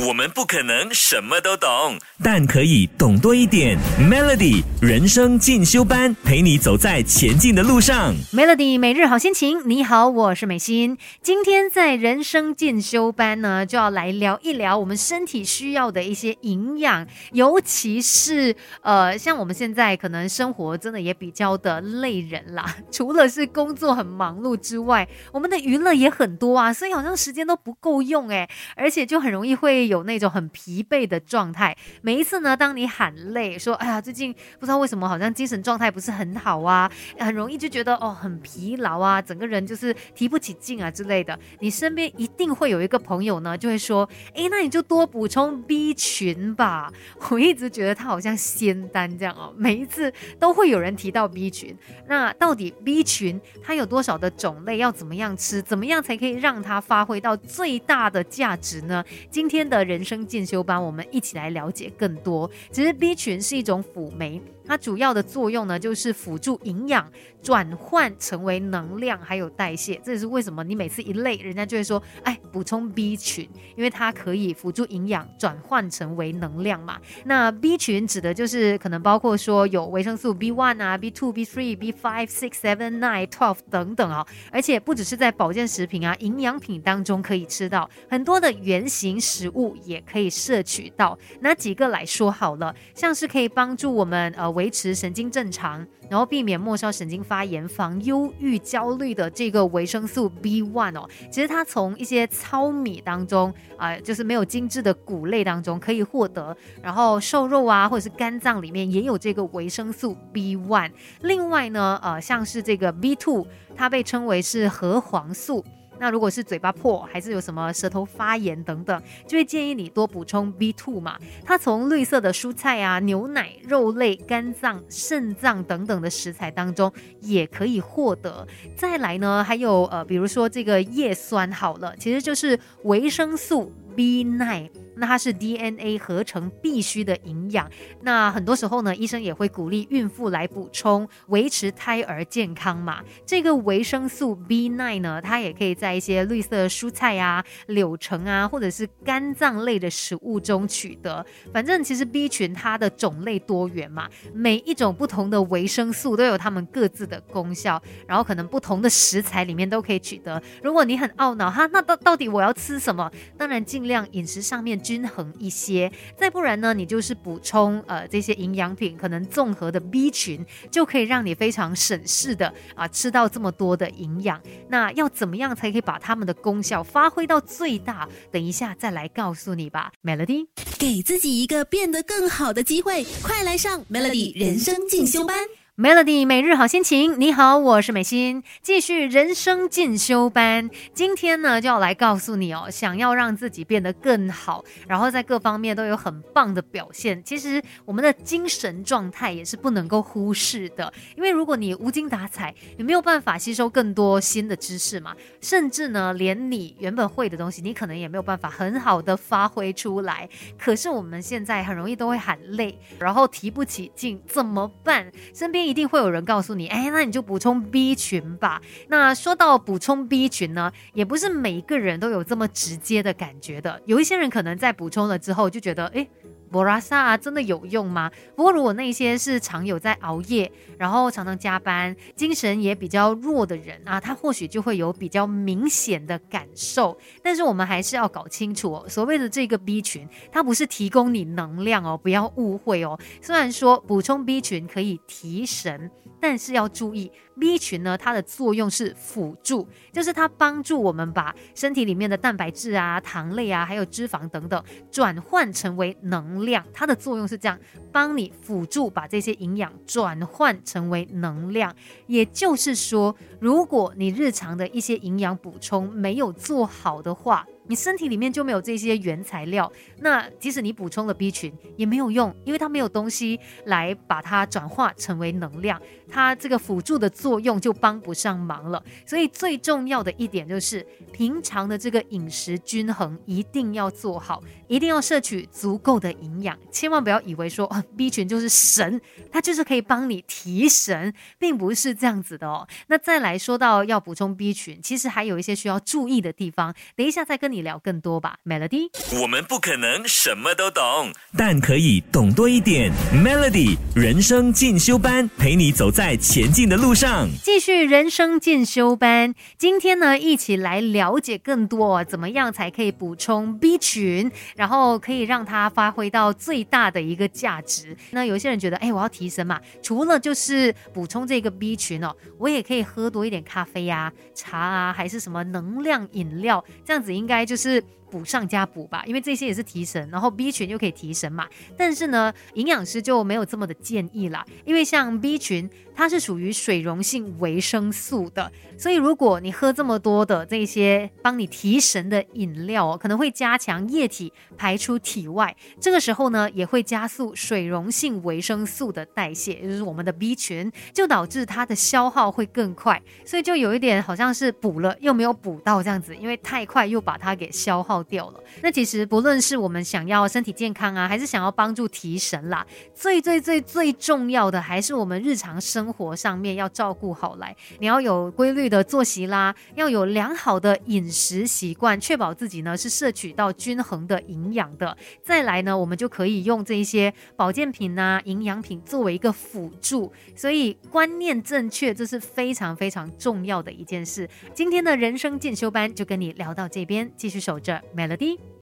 我们不可能什么都懂，但可以懂多一点。Melody 人生进修班，陪你走在前进的路上。Melody 每日好心情，你好，我是美心。今天在人生进修班呢，就要来聊一聊我们身体需要的一些营养，尤其是呃，像我们现在可能生活真的也比较的累人啦，除了是工作很忙碌之外，我们的娱乐也很多啊，所以好像时间都不够用诶，而且就很容易会有那种很疲惫的状态。每一次呢，当你喊累，说哎呀，最近不知道为什么好像精神状态不是很好啊，很容易就觉得哦很疲劳啊，整个人就是提不起劲啊之类的。你身边一定会有一个朋友呢，就会说，诶，那你就多补充 B 群吧。我一直觉得他好像仙丹这样哦，每一次都会有人提到 B 群。那到底 B 群它有多少的种类？要怎么样吃？怎么样才可以让它发挥到最大的价值呢？今天的人生进修班，我们一起来了解更多。其实 B 群是一种辅酶。它主要的作用呢，就是辅助营养转换成为能量，还有代谢。这也是为什么你每次一累，人家就会说，哎，补充 B 群，因为它可以辅助营养转换成为能量嘛。那 B 群指的就是可能包括说有维生素 B one 啊、B two、B three、B five、six、seven、nine、twelve 等等哦。而且不只是在保健食品啊、营养品当中可以吃到，很多的原型食物也可以摄取到。拿几个来说好了，像是可以帮助我们呃。维持神经正常，然后避免末梢神经发炎、防忧郁、焦虑的这个维生素 B one 哦，其实它从一些糙米当中啊、就是没有精致的谷类当中可以获得，然后瘦肉啊或者是肝脏里面也有这个维生素 B one。另外呢，呃，像是这个 B two，它被称为是核黄素。那如果是嘴巴破，还是有什么舌头发炎等等，就会建议你多补充 B2 嘛。它从绿色的蔬菜啊、牛奶、肉类、肝脏、肾脏等等的食材当中也可以获得。再来呢，还有呃，比如说这个叶酸好了，其实就是维生素 B9。那它是 DNA 合成必须的营养。那很多时候呢，医生也会鼓励孕妇来补充，维持胎儿健康嘛。这个维生素 B9 呢，它也可以在一些绿色蔬菜啊、柳橙啊，或者是肝脏类的食物中取得。反正其实 B 群它的种类多元嘛，每一种不同的维生素都有它们各自的功效，然后可能不同的食材里面都可以取得。如果你很懊恼哈，那到到底我要吃什么？当然尽量饮食上面。均衡一些，再不然呢，你就是补充呃这些营养品，可能综合的 B 群就可以让你非常省事的啊吃到这么多的营养。那要怎么样才可以把它们的功效发挥到最大？等一下再来告诉你吧，Melody。给自己一个变得更好的机会，快来上 Melody 人生进修班。Melody 每日好心情，你好，我是美心，继续人生进修班。今天呢，就要来告诉你哦，想要让自己变得更好，然后在各方面都有很棒的表现，其实我们的精神状态也是不能够忽视的。因为如果你无精打采，你没有办法吸收更多新的知识嘛，甚至呢，连你原本会的东西，你可能也没有办法很好的发挥出来。可是我们现在很容易都会喊累，然后提不起劲，怎么办？身边一定会有人告诉你，哎，那你就补充 B 群吧。那说到补充 B 群呢，也不是每一个人都有这么直接的感觉的。有一些人可能在补充了之后就觉得，哎。博拉萨，真的有用吗？不过如果那些是常有在熬夜，然后常常加班，精神也比较弱的人啊，他或许就会有比较明显的感受。但是我们还是要搞清楚哦，所谓的这个 B 群，它不是提供你能量哦，不要误会哦。虽然说补充 B 群可以提神，但是要注意 B 群呢，它的作用是辅助，就是它帮助我们把身体里面的蛋白质啊、糖类啊，还有脂肪等等转换成为能量。量它的作用是这样，帮你辅助把这些营养转换成为能量。也就是说，如果你日常的一些营养补充没有做好的话，你身体里面就没有这些原材料，那即使你补充了 B 群也没有用，因为它没有东西来把它转化成为能量，它这个辅助的作用就帮不上忙了。所以最重要的一点就是，平常的这个饮食均衡一定要做好，一定要摄取足够的营养，千万不要以为说、哦、B 群就是神，它就是可以帮你提神，并不是这样子的哦。那再来说到要补充 B 群，其实还有一些需要注意的地方，等一下再跟。跟你聊更多吧，Melody。我们不可能什么都懂，但可以懂多一点。Melody 人生进修班，陪你走在前进的路上。继续人生进修班，今天呢，一起来了解更多，怎么样才可以补充 B 群，然后可以让它发挥到最大的一个价值。那有些人觉得，哎，我要提神嘛，除了就是补充这个 B 群哦，我也可以喝多一点咖啡呀、茶啊，还是什么能量饮料，这样子应该就是。补上加补吧，因为这些也是提神，然后 B 群又可以提神嘛。但是呢，营养师就没有这么的建议啦，因为像 B 群它是属于水溶性维生素的，所以如果你喝这么多的这些帮你提神的饮料，可能会加强液体排出体外，这个时候呢也会加速水溶性维生素的代谢，也就是我们的 B 群，就导致它的消耗会更快，所以就有一点好像是补了又没有补到这样子，因为太快又把它给消耗。掉了。那其实不论是我们想要身体健康啊，还是想要帮助提神啦，最最最最重要的还是我们日常生活上面要照顾好来。你要有规律的作息啦，要有良好的饮食习惯，确保自己呢是摄取到均衡的营养的。再来呢，我们就可以用这一些保健品啊、营养品作为一个辅助。所以观念正确，这是非常非常重要的一件事。今天的人生进修班就跟你聊到这边，继续守着。Melody